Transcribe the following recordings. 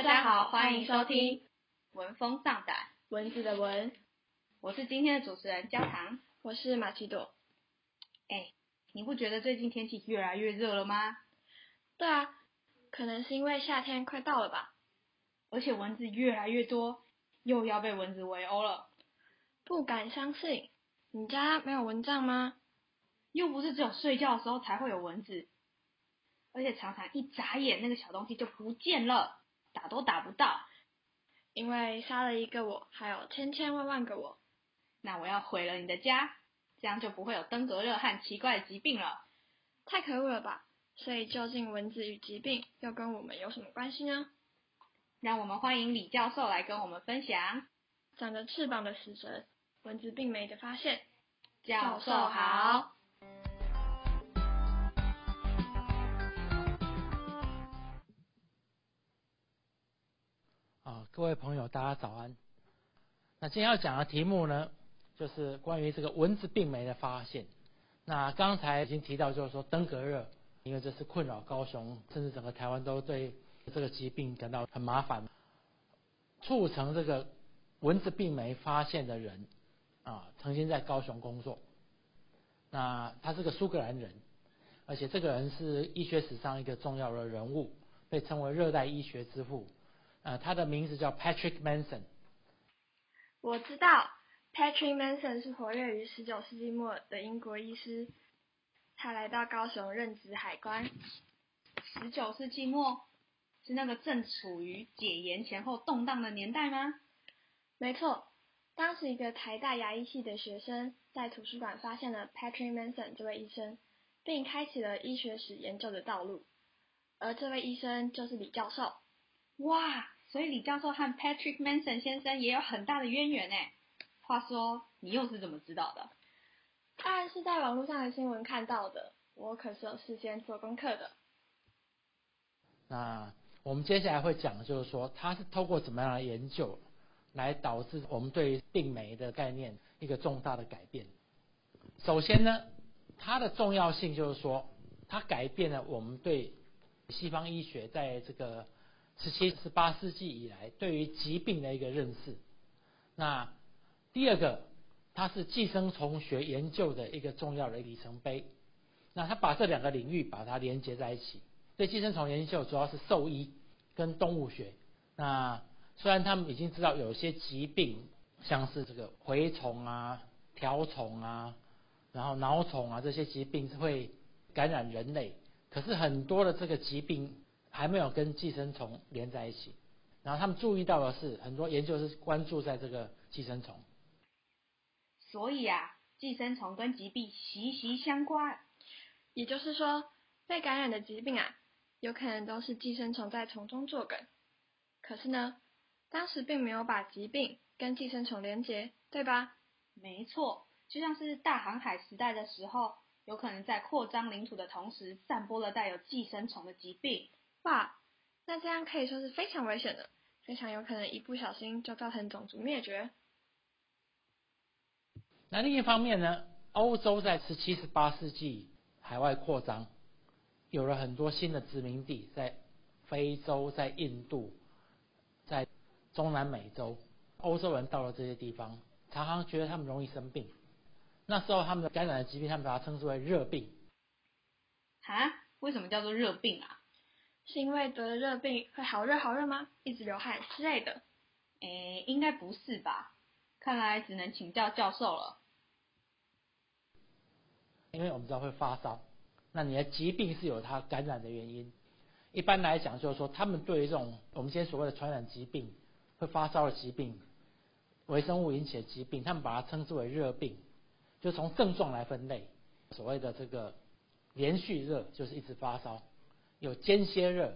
大家好，欢迎收听《闻风丧胆》，蚊子的蚊，我是今天的主持人焦糖，我是马奇朵。哎，你不觉得最近天气越来越热了吗？对啊，可能是因为夏天快到了吧。而且蚊子越来越多，又要被蚊子围殴了。不敢相信，你家没有蚊帐吗？又不是只有睡觉的时候才会有蚊子，而且常常一眨眼，那个小东西就不见了，打都打不到。因为杀了一个我，还有千千万万个我。那我要毁了你的家，这样就不会有登革热和奇怪的疾病了。太可恶了吧！所以究竟蚊子与疾病又跟我们有什么关系呢？让我们欢迎李教授来跟我们分享长着翅膀的死神蚊子并没的发现。教授好。各位朋友，大家早安。那今天要讲的题目呢，就是关于这个蚊子病媒的发现。那刚才已经提到，就是说登革热，因为这是困扰高雄，甚至整个台湾都对这个疾病感到很麻烦。促成这个蚊子病媒发现的人啊，曾经在高雄工作。那他是个苏格兰人，而且这个人是医学史上一个重要的人物，被称为热带医学之父。呃，他的名字叫 Patrick Manson。我知道 Patrick Manson 是活跃于十九世纪末的英国医师，他来到高雄任职海关。十九世纪末是那个正处于解严前后动荡的年代吗？没错，当时一个台大牙医系的学生在图书馆发现了 Patrick Manson 这位医生，并开启了医学史研究的道路。而这位医生就是李教授。哇，所以李教授和 Patrick Manson 先生也有很大的渊源呢。话说，你又是怎么知道的？当然是在网络上的新闻看到的，我可是有事先做功课的。那我们接下来会讲的就是说，他是透过怎么样的研究，来导致我们对病媒的概念一个重大的改变。首先呢，它的重要性就是说，它改变了我们对西方医学在这个。十七、十八世纪以来，对于疾病的一个认识。那第二个，它是寄生虫学研究的一个重要的里程碑。那它把这两个领域把它连接在一起。对寄生虫研究主要是兽医跟动物学。那虽然他们已经知道有些疾病，像是这个蛔虫啊、条虫啊，然后脑虫啊这些疾病是会感染人类，可是很多的这个疾病。还没有跟寄生虫连在一起，然后他们注意到的是，很多研究是关注在这个寄生虫。所以啊，寄生虫跟疾病息息相关。也就是说，被感染的疾病啊，有可能都是寄生虫在从中作梗。可是呢，当时并没有把疾病跟寄生虫连结，对吧？没错，就像是大航海时代的时候，有可能在扩张领土的同时，散播了带有寄生虫的疾病。哇，那这样可以说是非常危险的，非常有可能一不小心就造成种族灭绝。那另一方面呢，欧洲在十七、十八世纪海外扩张，有了很多新的殖民地，在非洲、在印度、在中南美洲，欧洲人到了这些地方，常常觉得他们容易生病。那时候他们的感染的疾病，他们把它称之为热病。啊？为什么叫做热病啊？是因为得了热病会好热好热吗？一直流汗之类的？诶，应该不是吧？看来只能请教教授了。因为我们知道会发烧，那你的疾病是有它感染的原因。一般来讲，就是说他们对于这种我们今天所谓的传染疾病，会发烧的疾病，微生物引起的疾病，他们把它称之为热病，就从症状来分类。所谓的这个连续热，就是一直发烧。有间歇热，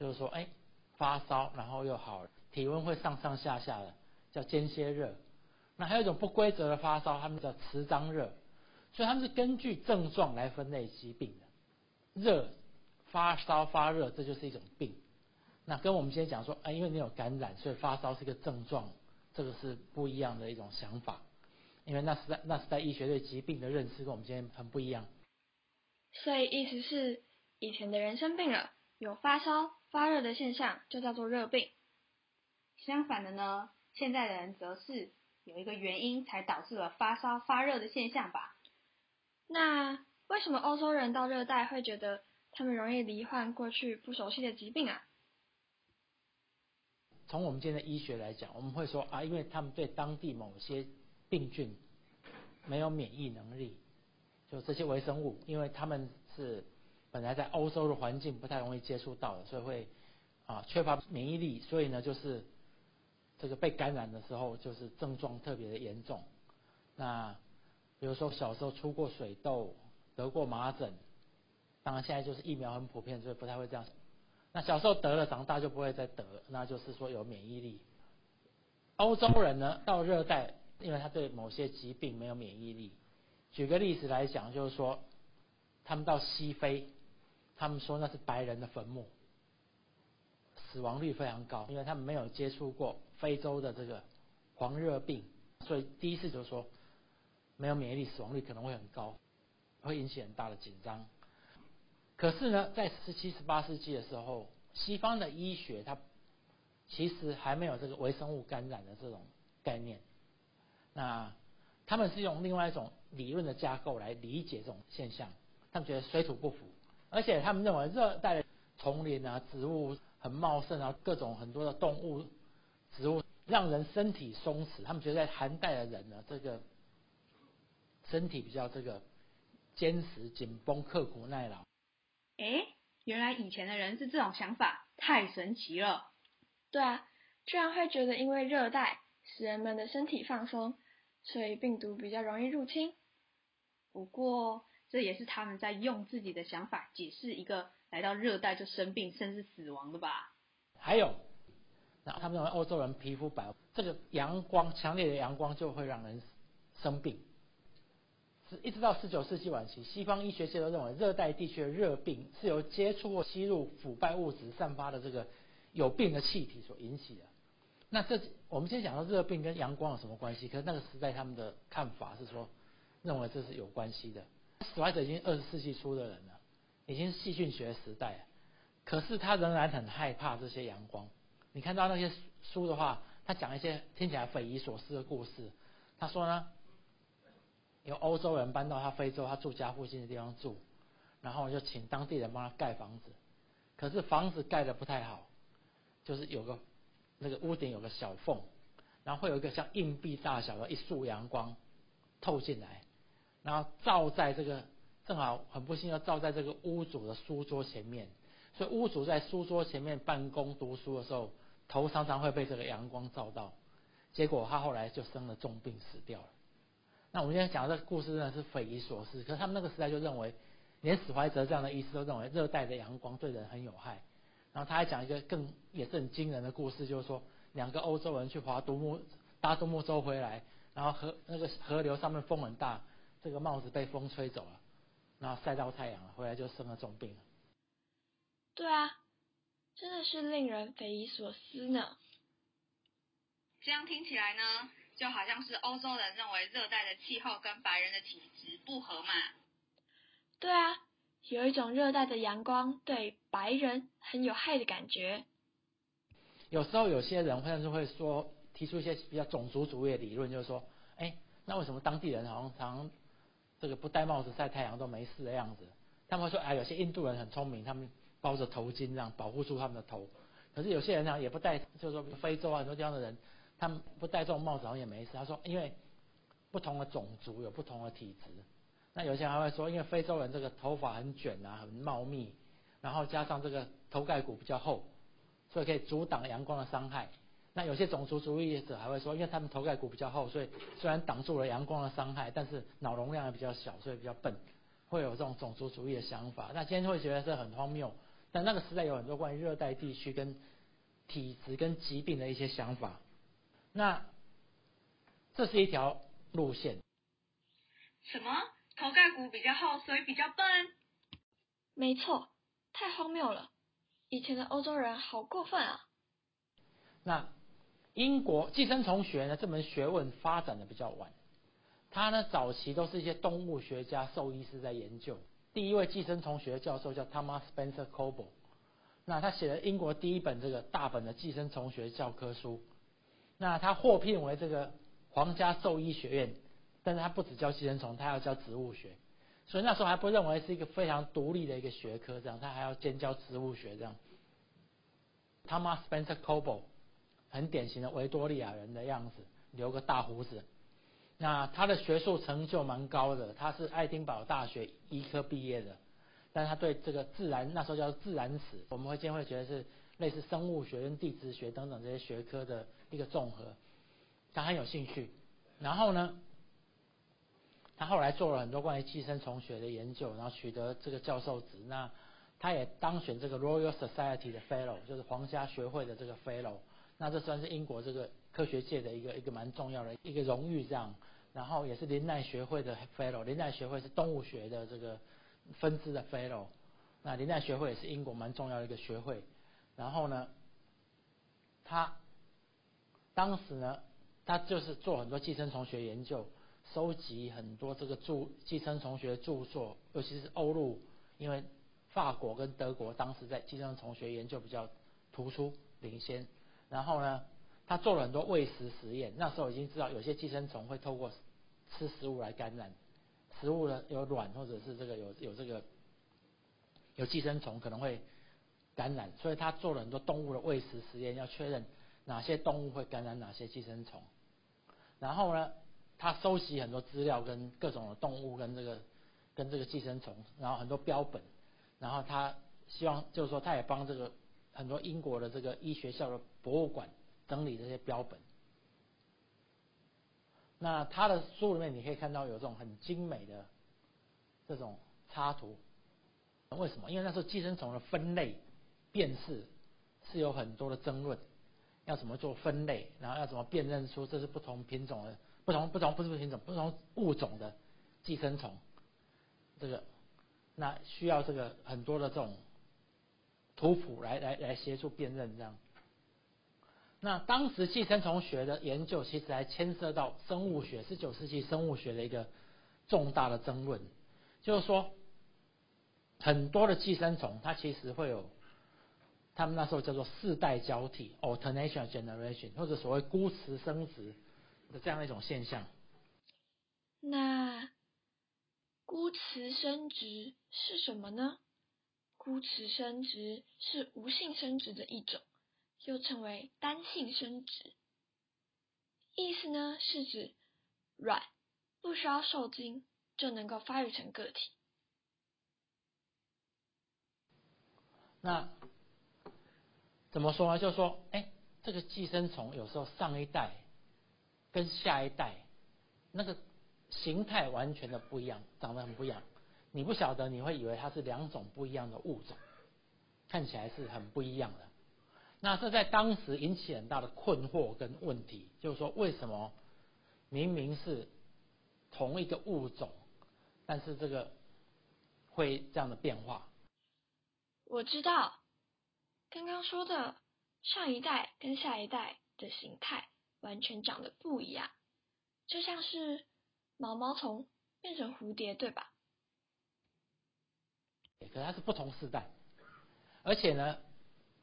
就是说，哎，发烧然后又好了，体温会上上下下的，叫间歇热。那还有一种不规则的发烧，他们叫持张热。所以他们是根据症状来分类疾病的。热、发烧、发热，这就是一种病。那跟我们今天讲说，哎，因为你有感染，所以发烧是一个症状，这个是不一样的一种想法。因为那是在那是在医学对疾病的认识跟我们今天很不一样。所以意思是。以前的人生病了，有发烧、发热的现象，就叫做热病。相反的呢，现在的人则是有一个原因才导致了发烧发热的现象吧？那为什么欧洲人到热带会觉得他们容易罹患过去不熟悉的疾病啊？从我们今天的医学来讲，我们会说啊，因为他们对当地某些病菌没有免疫能力，就这些微生物，因为他们是本来在欧洲的环境不太容易接触到的，所以会啊缺乏免疫力，所以呢就是这个被感染的时候就是症状特别的严重。那比如说小时候出过水痘、得过麻疹，当然现在就是疫苗很普遍，所以不太会这样。那小时候得了，长大就不会再得，那就是说有免疫力。欧洲人呢，到热带，因为他对某些疾病没有免疫力。举个例子来讲，就是说，他们到西非，他们说那是白人的坟墓，死亡率非常高，因为他们没有接触过非洲的这个黄热病，所以第一次就说，没有免疫力，死亡率可能会很高，会引起很大的紧张。可是呢，在十七、十八世纪的时候，西方的医学它其实还没有这个微生物感染的这种概念。那他们是用另外一种理论的架构来理解这种现象。他们觉得水土不服，而且他们认为热带的丛林啊、植物很茂盛啊，各种很多的动物、植物让人身体松弛。他们觉得在寒带的人呢，这个身体比较这个坚实、紧绷、刻苦耐劳。哎，原来以前的人是这种想法，太神奇了。对啊，居然会觉得因为热带使人们的身体放松，所以病毒比较容易入侵。不过这也是他们在用自己的想法解释一个来到热带就生病甚至死亡的吧。还有，那他们认为欧洲人皮肤白，这个阳光强烈的阳光就会让人生病。是一直到十九世纪晚期，西方医学界都认为热带地区的热病是由接触或吸入腐败物质散发的这个有病的气体所引起的。那这我们先讲到热病跟阳光有什么关系？可是那个时代他们的看法是说，认为这是有关系的。史怀哲已经二十世纪初的人了，已经是细菌学时代，可是他仍然很害怕这些阳光。你看到那些书的话，他讲一些听起来匪夷所思的故事。他说呢？有欧洲人搬到他非洲，他住家附近的地方住，然后就请当地人帮他盖房子，可是房子盖的不太好，就是有个那个屋顶有个小缝，然后会有一个像硬币大小的一束阳光透进来，然后照在这个正好很不幸要照在这个屋主的书桌前面，所以屋主在书桌前面办公读书的时候，头常常会被这个阳光照到，结果他后来就生了重病死掉了。那我们今天讲的这个故事真的是匪夷所思，可是他们那个时代就认为，连史怀哲这样的医师都认为热带的阳光对人很有害。然后他还讲一个更也是很惊人的故事，就是说两个欧洲人去划独木搭独木舟回来，然后河那个河流上面风很大，这个帽子被风吹走了，然后晒到太阳了，回来就生了重病了。对啊，真的是令人匪夷所思呢。这样听起来呢？就好像是欧洲人认为热带的气候跟白人的体质不合嘛。对啊，有一种热带的阳光对白人很有害的感觉。有时候有些人甚至会说，提出一些比较种族主义的理论，就是说，哎，那为什么当地人好像常这个不戴帽子晒太阳都没事的样子？他们会说，哎，有些印度人很聪明，他们包着头巾这样保护住他们的头。可是有些人呢也不戴，就是说非洲很多地方的人。他们不戴这种帽子好像也没事。他说，因为不同的种族有不同的体质。那有些人还会说，因为非洲人这个头发很卷啊，很茂密，然后加上这个头盖骨比较厚，所以可以阻挡阳光的伤害。那有些种族主义者还会说，因为他们头盖骨比较厚，所以虽然挡住了阳光的伤害，但是脑容量也比较小，所以比较笨，会有这种种族主义的想法。那今天会觉得这很荒谬。但那个时代有很多关于热带地区跟体质跟疾病的一些想法。那这是一条路线。什么？头盖骨比较厚，所以比较笨？没错，太荒谬了！以前的欧洲人好过分啊！那英国寄生虫学呢？这门学问发展的比较晚，它呢早期都是一些动物学家、兽医师在研究。第一位寄生虫学教授叫 Thomas Spencer Coble，那他写了英国第一本这个大本的寄生虫学教科书。那他获聘为这个皇家兽医学院，但是他不只教寄生虫，他要教植物学，所以那时候还不认为是一个非常独立的一个学科，这样他还要兼教植物学这样。Thomas Spencer Coble，很典型的维多利亚人的样子，留个大胡子。那他的学术成就蛮高的，他是爱丁堡大学医科毕业的，但是他对这个自然那时候叫自然史，我们会经常会觉得是类似生物学跟地质学等等这些学科的一个综合，他很有兴趣。然后呢，他后来做了很多关于寄生虫学的研究，然后取得这个教授职。那他也当选这个 Royal Society 的 Fellow，就是皇家学会的这个 Fellow。那这算是英国这个科学界的一个一个蛮重要的一个荣誉，这样。然后也是林奈学会的 Fellow，林奈学会是动物学的这个分支的 Fellow。那林奈学会也是英国蛮重要的一个学会。然后呢，他当时呢，他就是做很多寄生虫学研究，收集很多这个著寄生虫学著作，尤其是欧陆，因为法国跟德国当时在寄生虫学研究比较突出领先。然后呢，他做了很多喂食实验。那时候已经知道有些寄生虫会透过吃食物来感染，食物呢有卵或者是这个有有这个有寄生虫可能会感染，所以他做了很多动物的喂食实验，要确认哪些动物会感染哪些寄生虫。然后呢，他收集很多资料跟各种的动物跟这个跟这个寄生虫，然后很多标本，然后他希望就是说他也帮这个。很多英国的这个医学校的博物馆整理这些标本，那他的书里面你可以看到有这种很精美的这种插图，为什么？因为那时候寄生虫的分类辨识是有很多的争论，要怎么做分类，然后要怎么辨认出这是不同品种的、不同不同不是品种、不同物种的寄生虫，这个那需要这个很多的这种。图谱来来来协助辨认这样，那当时寄生虫学的研究其实还牵涉到生物学，十九世纪生物学的一个重大的争论，就是说很多的寄生虫它其实会有，他们那时候叫做世代交替 （alternation generation） 或者所谓孤雌生殖的这样一种现象。那孤雌生殖是什么呢？孤雌生殖是无性生殖的一种，又称为单性生殖。意思呢是指卵不需要受精就能够发育成个体。那怎么说呢？就说，哎，这个寄生虫有时候上一代跟下一代那个形态完全的不一样，长得很不一样。你不晓得，你会以为它是两种不一样的物种，看起来是很不一样的。那这在当时引起很大的困惑跟问题，就是说为什么明明是同一个物种，但是这个会这样的变化？我知道，刚刚说的上一代跟下一代的形态完全长得不一样，就像是毛毛虫变成蝴蝶，对吧？可它是不同世代，而且呢，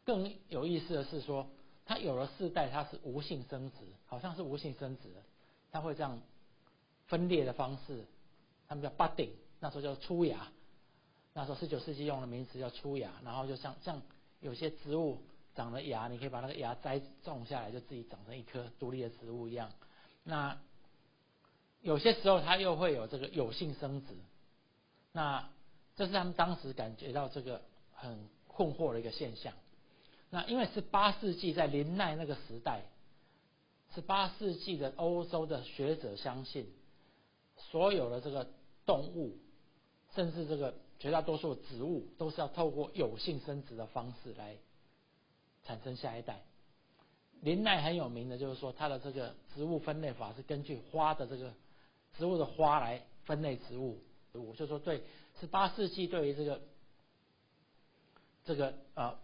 更有意思的是说，它有了世代，它是无性生殖，好像是无性生殖，它会这样分裂的方式，他们叫 budding，那时候叫出芽，那时候十九世纪用的名词叫出芽，然后就像像有些植物长了芽，你可以把那个芽摘种下来，就自己长成一棵独立的植物一样。那有些时候它又会有这个有性生殖，那。这是他们当时感觉到这个很困惑的一个现象。那因为是八世纪在林奈那个时代，是八世纪的欧洲的学者相信，所有的这个动物，甚至这个绝大多数植物，都是要透过有性生殖的方式来产生下一代。林奈很有名的就是说，他的这个植物分类法是根据花的这个植物的花来分类植物，我就说对。十八世纪对于这个这个呃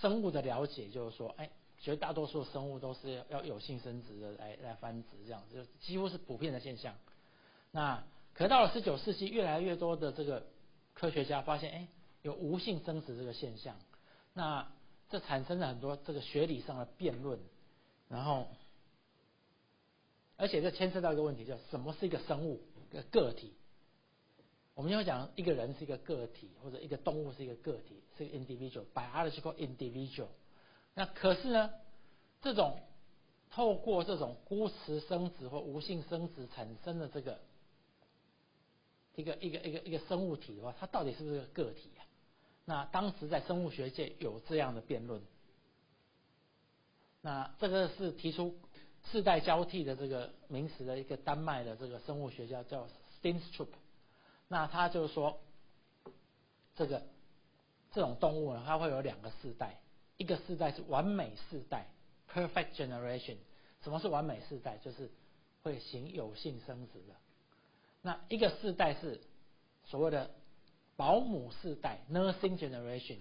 生物的了解，就是说，哎，绝大多数生物都是要有性生殖的来来繁殖，这样子就几乎是普遍的现象。那可到了十九世纪，越来越多的这个科学家发现，哎，有无性生殖这个现象。那这产生了很多这个学理上的辩论，然后，而且这牵涉到一个问题，叫什么是一个生物、一个个体？我们要讲一个人是一个个体，或者一个动物是一个个体，是 individual，biological individual。那可是呢，这种透过这种孤雌生殖或无性生殖产生的这个一个一个一个一个生物体的话，它到底是不是个个体啊？那当时在生物学界有这样的辩论。那这个是提出世代交替的这个名词的一个丹麦的这个生物学家叫 Steenstrup。那他就说，这个这种动物呢，它会有两个世代，一个世代是完美世代 （perfect generation）。什么是完美世代？就是会行有性生殖的。那一个世代是所谓的保姆世代 （nursing generation），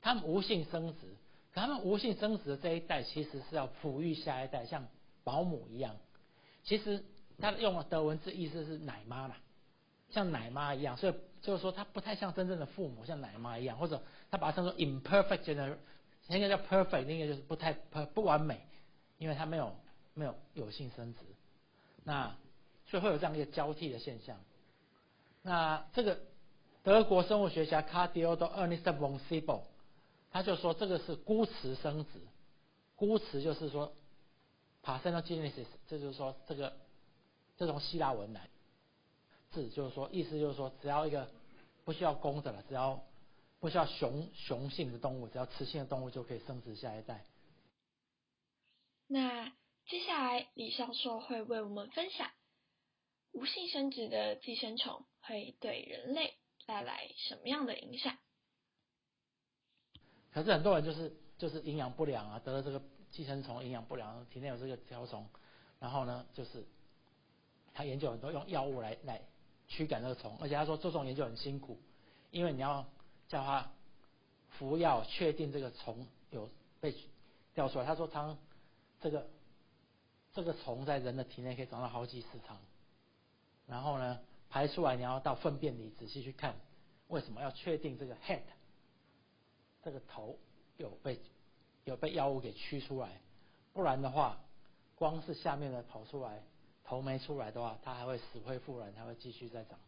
他们无性生殖，他们无性生殖的这一代其实是要抚育下一代，像保姆一样。其实他用了德文字，意思是奶妈啦。像奶妈一样，所以就是说，他不太像真正的父母，像奶妈一样，或者他把它称作 imperfect generation，应该叫 perfect，应该就是不太不完美，因为他没有没有有性生殖，那所以会有这样一个交替的现象。那这个德国生物学家 Cardio 的 Ernest von Siebel，他就说这个是孤雌生殖，孤雌就是说 parthenogenesis，这就是说这个这从希腊文来。字就是说，意思就是说，只要一个不需要公的了，只要不需要雄雄性的动物，只要雌性的动物就可以生殖下一代。那接下来李教授会为我们分享无性生殖的寄生虫会对人类带来什么样的影响？可是很多人就是就是营养不良啊，得了这个寄生虫营养不良，体内有这个条虫，然后呢，就是他研究很多用药物来来。驱赶那个虫，而且他说做这种研究很辛苦，因为你要叫他服药，确定这个虫有被掉出来。他说他这个这个虫在人的体内可以长到好几十层，然后呢排出来你要到粪便里仔细去看，为什么要确定这个 head 这个头有被有被药物给驱出来，不然的话光是下面的跑出来。头没出来的话，它还会死灰复燃，它会继续再长。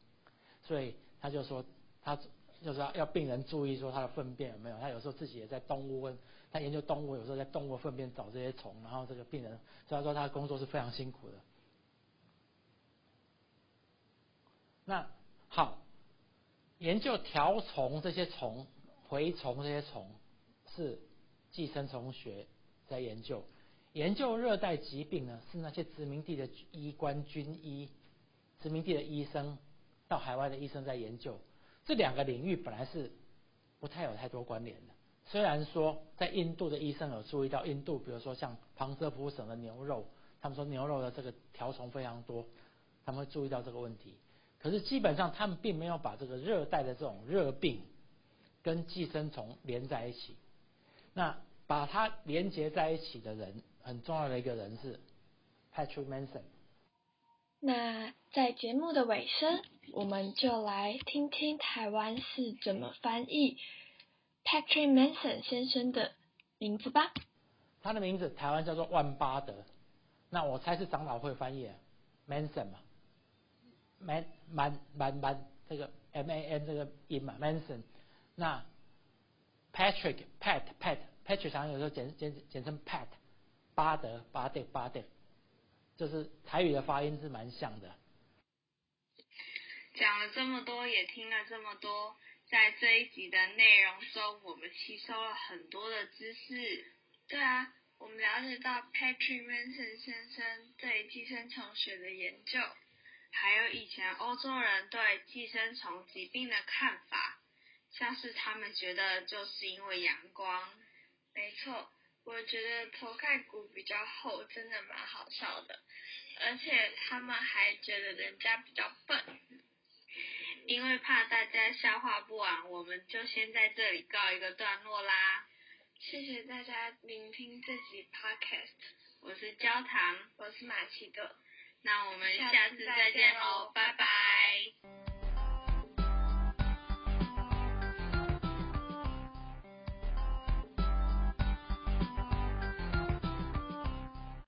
所以他就说，他就是要要病人注意说他的粪便有没有。他有时候自己也在动物问，他研究动物，有时候在动物粪便找这些虫。然后这个病人，所以他说他的工作是非常辛苦的。那好，研究条虫这些虫、蛔虫这些虫是寄生虫学在研究。研究热带疾病呢，是那些殖民地的医官、军医、殖民地的医生到海外的医生在研究。这两个领域本来是不太有太多关联的。虽然说在印度的医生有注意到印度，比如说像旁遮普省的牛肉，他们说牛肉的这个条虫非常多，他们会注意到这个问题。可是基本上他们并没有把这个热带的这种热病跟寄生虫连在一起。那把它连接在一起的人。很重要的一个人是 Patrick Manson。那在节目的尾声，我们就来听听台湾是怎么翻译 Patrick Manson 先生的名字吧。他的名字台湾叫做万巴德，那我猜是长老会翻译 Manson 嘛，Man Man Man Man 这个 M A N 这个音嘛 Manson。那 Patrick Pat Pat Patrick 常有时候简简简称 Pat。巴德巴德巴德，就是台语的发音是蛮像的。讲了这么多，也听了这么多，在这一集的内容中，我们吸收了很多的知识。对啊，我们了解到 Patrick Manson 先生对寄生虫学的研究，还有以前欧洲人对寄生虫疾病的看法，像是他们觉得就是因为阳光。没错。我觉得头盖骨比较厚，真的蛮好笑的，而且他们还觉得人家比较笨，因为怕大家消化不完，我们就先在这里告一个段落啦。谢谢大家聆听这集 podcast，我是焦糖，我是马奇朵，那我们下次再见喽，拜拜。